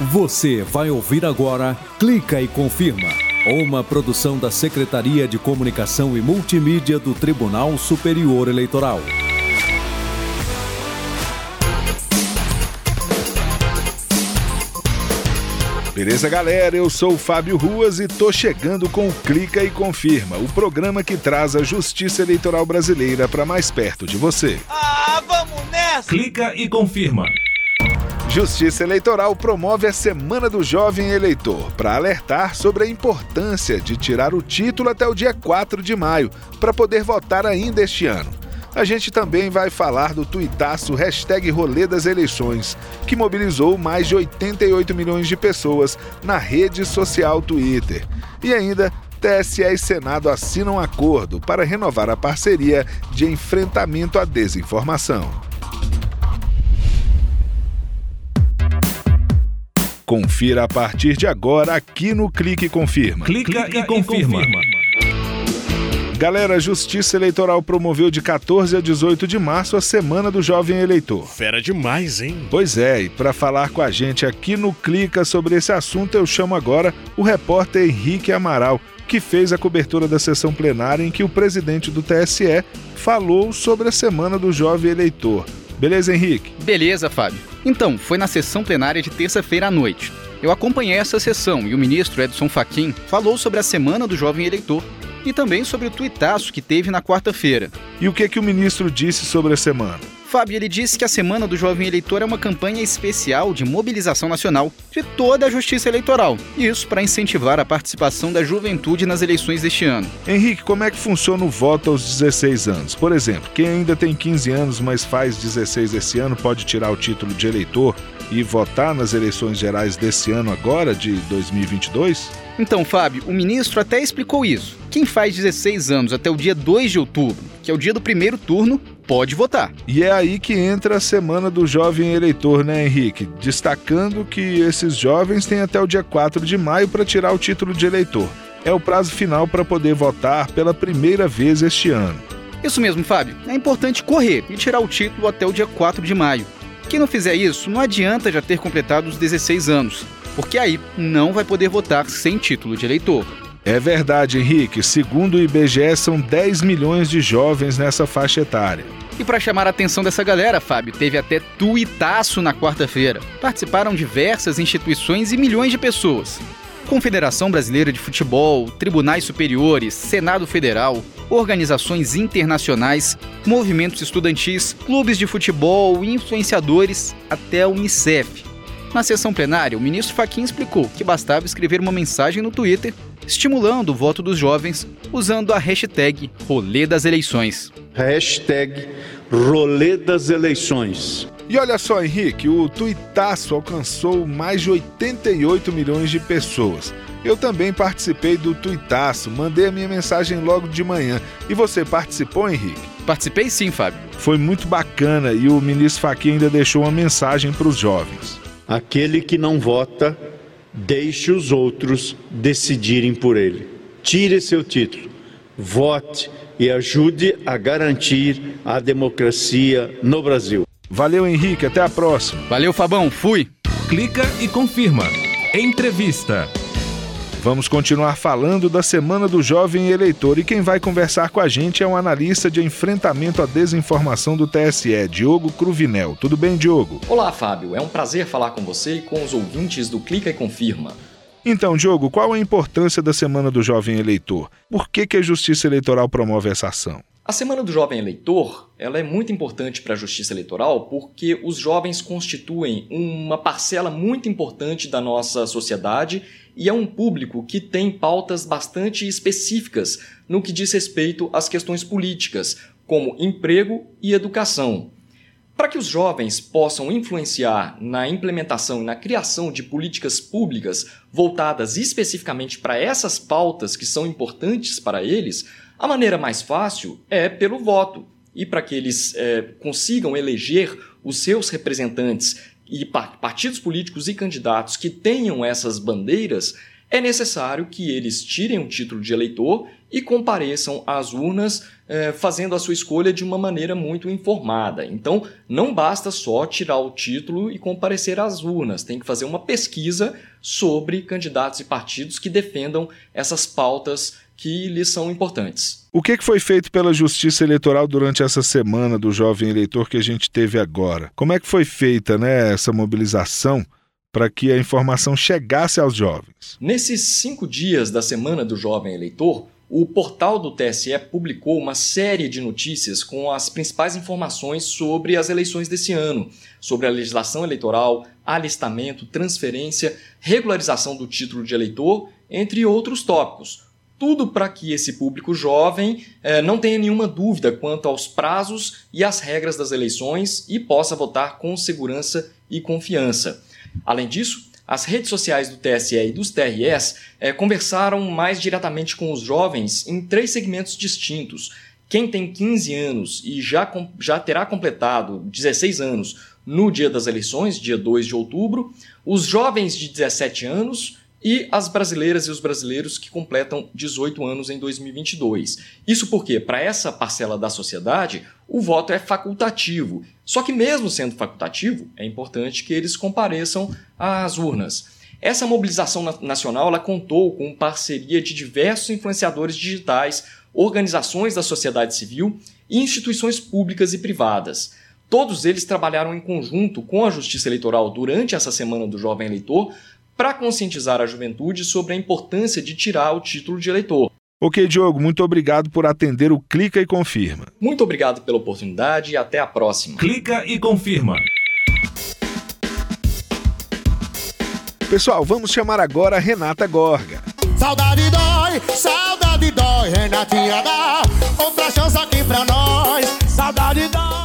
Você vai ouvir agora Clica e Confirma, uma produção da Secretaria de Comunicação e Multimídia do Tribunal Superior Eleitoral. Beleza, galera? Eu sou o Fábio Ruas e tô chegando com o Clica e Confirma, o programa que traz a justiça eleitoral brasileira para mais perto de você. Ah, vamos nessa! Clica e confirma. Justiça Eleitoral promove a Semana do Jovem Eleitor para alertar sobre a importância de tirar o título até o dia 4 de maio para poder votar ainda este ano. A gente também vai falar do tuitaço hashtag Rolê das Eleições, que mobilizou mais de 88 milhões de pessoas na rede social Twitter. E ainda, TSE e Senado assinam acordo para renovar a parceria de enfrentamento à desinformação. Confira a partir de agora aqui no Clique Confirma. Clica, Clica e, confirma. e confirma. Galera, a Justiça Eleitoral promoveu de 14 a 18 de março a Semana do Jovem Eleitor. Fera demais, hein? Pois é, e para falar com a gente aqui no Clica sobre esse assunto, eu chamo agora o repórter Henrique Amaral, que fez a cobertura da sessão plenária em que o presidente do TSE falou sobre a Semana do Jovem Eleitor. Beleza, Henrique? Beleza, Fábio. Então, foi na sessão plenária de terça-feira à noite. Eu acompanhei essa sessão e o ministro Edson Fachin falou sobre a Semana do Jovem Eleitor e também sobre o tuitaço que teve na quarta-feira. E o que, que o ministro disse sobre a semana? Fábio, ele disse que a Semana do Jovem Eleitor é uma campanha especial de mobilização nacional de toda a justiça eleitoral. Isso para incentivar a participação da juventude nas eleições deste ano. Henrique, como é que funciona o voto aos 16 anos? Por exemplo, quem ainda tem 15 anos, mas faz 16 esse ano, pode tirar o título de eleitor e votar nas eleições gerais desse ano agora, de 2022? Então, Fábio, o ministro até explicou isso. Quem faz 16 anos até o dia 2 de outubro, que é o dia do primeiro turno, pode votar. E é aí que entra a semana do jovem eleitor, né, Henrique? Destacando que esses jovens têm até o dia 4 de maio para tirar o título de eleitor. É o prazo final para poder votar pela primeira vez este ano. Isso mesmo, Fábio. É importante correr e tirar o título até o dia 4 de maio. Quem não fizer isso, não adianta já ter completado os 16 anos, porque aí não vai poder votar sem título de eleitor. É verdade, Henrique. Segundo o IBGE, são 10 milhões de jovens nessa faixa etária. E para chamar a atenção dessa galera, Fábio, teve até tuitaço na quarta-feira. Participaram diversas instituições e milhões de pessoas. Confederação Brasileira de Futebol, tribunais superiores, Senado Federal, organizações internacionais, movimentos estudantis, clubes de futebol, influenciadores, até a Unicef. Na sessão plenária, o ministro Fachin explicou que bastava escrever uma mensagem no Twitter estimulando o voto dos jovens usando a hashtag Rolê das Eleições. Hashtag Rolê das Eleições. E olha só, Henrique, o tuitaço alcançou mais de 88 milhões de pessoas. Eu também participei do tuitaço, mandei a minha mensagem logo de manhã. E você participou, Henrique? Participei sim, Fábio. Foi muito bacana e o ministro Fachin ainda deixou uma mensagem para os jovens. Aquele que não vota, deixe os outros decidirem por ele. Tire seu título, vote e ajude a garantir a democracia no Brasil. Valeu, Henrique. Até a próxima. Valeu, Fabão. Fui. Clica e confirma. Entrevista. Vamos continuar falando da Semana do Jovem Eleitor e quem vai conversar com a gente é um analista de enfrentamento à desinformação do TSE, Diogo Cruvinel. Tudo bem, Diogo? Olá, Fábio. É um prazer falar com você e com os ouvintes do Clica e Confirma. Então, Diogo, qual a importância da Semana do Jovem Eleitor? Por que, que a Justiça Eleitoral promove essa ação? A Semana do Jovem Eleitor ela é muito importante para a justiça eleitoral porque os jovens constituem uma parcela muito importante da nossa sociedade e é um público que tem pautas bastante específicas no que diz respeito às questões políticas, como emprego e educação. Para que os jovens possam influenciar na implementação e na criação de políticas públicas voltadas especificamente para essas pautas que são importantes para eles, a maneira mais fácil é pelo voto. E para que eles é, consigam eleger os seus representantes e partidos políticos e candidatos que tenham essas bandeiras, é necessário que eles tirem o título de eleitor e compareçam às urnas eh, fazendo a sua escolha de uma maneira muito informada. Então, não basta só tirar o título e comparecer às urnas, tem que fazer uma pesquisa sobre candidatos e partidos que defendam essas pautas que lhes são importantes. O que foi feito pela Justiça Eleitoral durante essa semana do jovem eleitor que a gente teve agora? Como é que foi feita né, essa mobilização para que a informação chegasse aos jovens? Nesses cinco dias da semana do jovem eleitor, o portal do TSE publicou uma série de notícias com as principais informações sobre as eleições desse ano, sobre a legislação eleitoral, alistamento, transferência, regularização do título de eleitor, entre outros tópicos tudo para que esse público jovem eh, não tenha nenhuma dúvida quanto aos prazos e às regras das eleições e possa votar com segurança e confiança. Além disso, as redes sociais do TSE e dos TRS eh, conversaram mais diretamente com os jovens em três segmentos distintos. Quem tem 15 anos e já, já terá completado 16 anos no dia das eleições, dia 2 de outubro, os jovens de 17 anos, e as brasileiras e os brasileiros que completam 18 anos em 2022. Isso porque, para essa parcela da sociedade, o voto é facultativo. Só que, mesmo sendo facultativo, é importante que eles compareçam às urnas. Essa mobilização nacional ela contou com parceria de diversos influenciadores digitais, organizações da sociedade civil e instituições públicas e privadas. Todos eles trabalharam em conjunto com a Justiça Eleitoral durante essa Semana do Jovem Eleitor para conscientizar a juventude sobre a importância de tirar o título de eleitor. Ok, Diogo, muito obrigado por atender o Clica e Confirma. Muito obrigado pela oportunidade e até a próxima. Clica e confirma. Pessoal, vamos chamar agora a Renata Gorga. Saudade dói, saudade dói, Renatinha dá outra chance aqui pra nós. Saudade dói.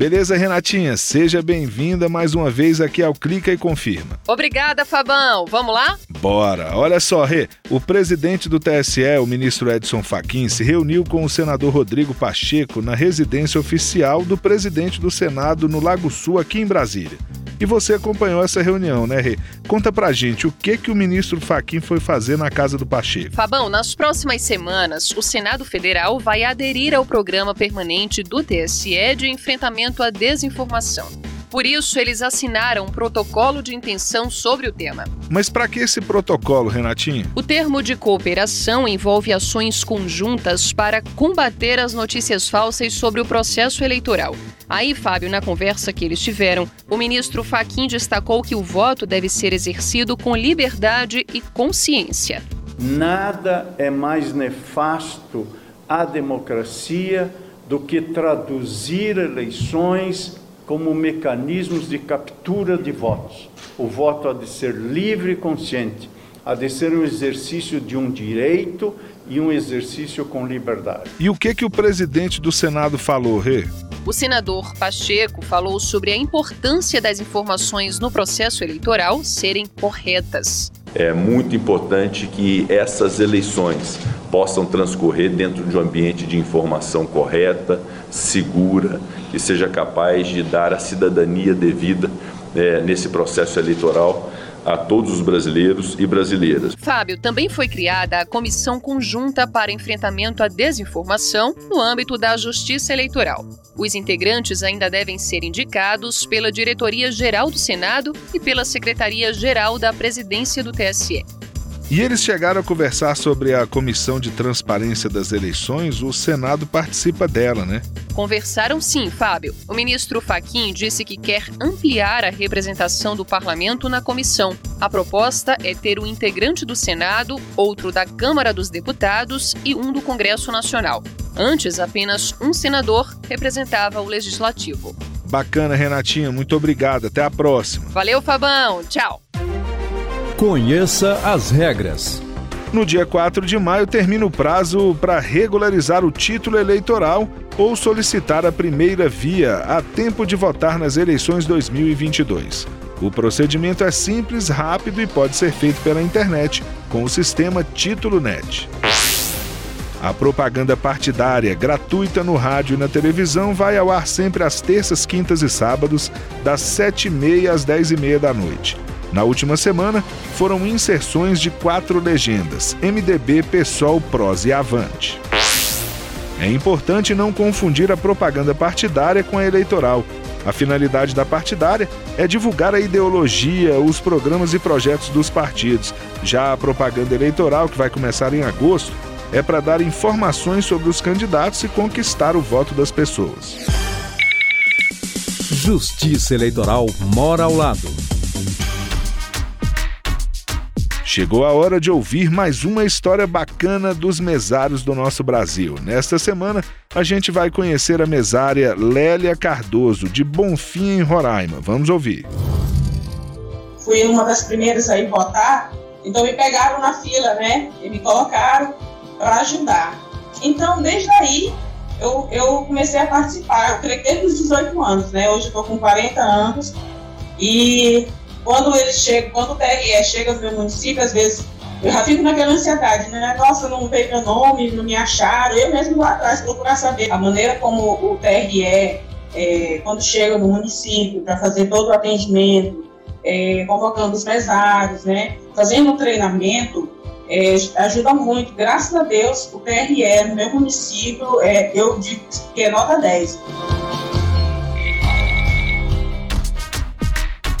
Beleza, Renatinha? Seja bem-vinda mais uma vez aqui ao Clica e Confirma. Obrigada, Fabão. Vamos lá? Bora! Olha só, Rê, o presidente do TSE, o ministro Edson Fachin, se reuniu com o senador Rodrigo Pacheco na residência oficial do presidente do Senado no Lago Sul, aqui em Brasília. E você acompanhou essa reunião, né, Rê? Conta pra gente o que que o ministro Faquim foi fazer na casa do Pacheco. Fabão, nas próximas semanas, o Senado Federal vai aderir ao programa permanente do TSE de enfrentamento à desinformação. Por isso, eles assinaram um protocolo de intenção sobre o tema. Mas para que esse protocolo, Renatinho? O termo de cooperação envolve ações conjuntas para combater as notícias falsas sobre o processo eleitoral. Aí, Fábio, na conversa que eles tiveram, o ministro Faquim destacou que o voto deve ser exercido com liberdade e consciência. Nada é mais nefasto à democracia do que traduzir eleições como mecanismos de captura de votos. O voto há de ser livre e consciente, há de ser um exercício de um direito e um exercício com liberdade. E o que que o presidente do Senado falou, Rê? O senador Pacheco falou sobre a importância das informações no processo eleitoral serem corretas. É muito importante que essas eleições possam transcorrer dentro de um ambiente de informação correta, segura, que seja capaz de dar a cidadania devida é, nesse processo eleitoral a todos os brasileiros e brasileiras. Fábio, também foi criada a Comissão Conjunta para Enfrentamento à Desinformação no âmbito da Justiça Eleitoral. Os integrantes ainda devem ser indicados pela Diretoria Geral do Senado e pela Secretaria Geral da Presidência do TSE. E eles chegaram a conversar sobre a Comissão de Transparência das Eleições, o Senado participa dela, né? Conversaram sim, Fábio. O ministro Faquim disse que quer ampliar a representação do parlamento na comissão. A proposta é ter um integrante do Senado, outro da Câmara dos Deputados e um do Congresso Nacional. Antes, apenas um senador representava o legislativo. Bacana, Renatinha. Muito obrigado. Até a próxima. Valeu, Fabão. Tchau. Conheça as regras. No dia 4 de maio termina o prazo para regularizar o título eleitoral ou solicitar a primeira via a tempo de votar nas eleições 2022. O procedimento é simples, rápido e pode ser feito pela internet com o sistema Título Net. A propaganda partidária gratuita no rádio e na televisão vai ao ar sempre às terças, quintas e sábados, das 7h30 às 10h30 da noite. Na última semana, foram inserções de quatro legendas: MDB, PSOL, PROS e Avante. É importante não confundir a propaganda partidária com a eleitoral. A finalidade da partidária é divulgar a ideologia, os programas e projetos dos partidos. Já a propaganda eleitoral, que vai começar em agosto, é para dar informações sobre os candidatos e conquistar o voto das pessoas. Justiça Eleitoral mora ao lado. Chegou a hora de ouvir mais uma história bacana dos mesários do nosso Brasil. Nesta semana, a gente vai conhecer a mesária Lélia Cardoso, de Bonfim, em Roraima. Vamos ouvir. Fui uma das primeiras a ir votar, então me pegaram na fila, né? E me colocaram para ajudar. Então, desde aí, eu, eu comecei a participar. Eu creio que desde os 18 anos, né? Hoje eu estou com 40 anos. E quando eles chegam, quando o TRE chega no meu município, às vezes eu já fico naquela ansiedade, né? Nossa, não veio meu nome, não me acharam. Eu mesmo lá atrás procurar saber a maneira como o TRE, é, quando chega no município para fazer todo o atendimento, é, convocando os mesários, né? Fazendo um treinamento, é, ajuda muito. Graças a Deus, o TRE no meu município, é, eu digo que é nota 10.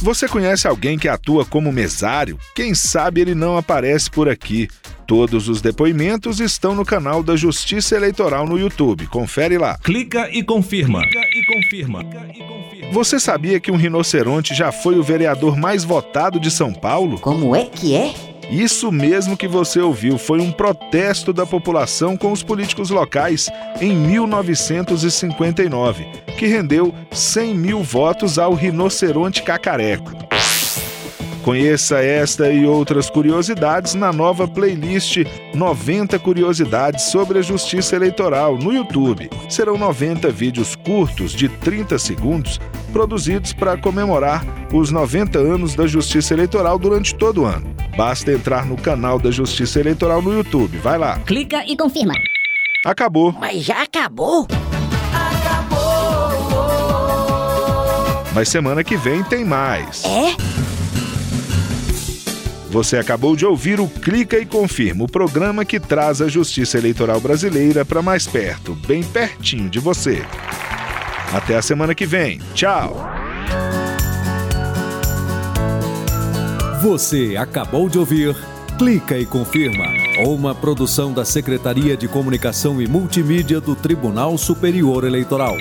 Você conhece alguém que atua como mesário? Quem sabe ele não aparece por aqui. Todos os depoimentos estão no canal da Justiça Eleitoral no YouTube. Confere lá. Clica e confirma. Clica e confirma. Você sabia que um rinoceronte já foi o vereador mais votado de São Paulo? Como é que é? Isso mesmo que você ouviu foi um protesto da população com os políticos locais em 1959, que rendeu 100 mil votos ao rinoceronte cacareco. Conheça esta e outras curiosidades na nova playlist 90 Curiosidades sobre a Justiça Eleitoral no YouTube. Serão 90 vídeos curtos de 30 segundos produzidos para comemorar os 90 anos da Justiça Eleitoral durante todo o ano. Basta entrar no canal da Justiça Eleitoral no YouTube. Vai lá. Clica e confirma. Acabou. Mas já acabou? Mas semana que vem tem mais. É? Você acabou de ouvir o Clica e Confirma, o programa que traz a justiça eleitoral brasileira para mais perto, bem pertinho de você. Até a semana que vem. Tchau! Você acabou de ouvir Clica e Confirma, uma produção da Secretaria de Comunicação e Multimídia do Tribunal Superior Eleitoral.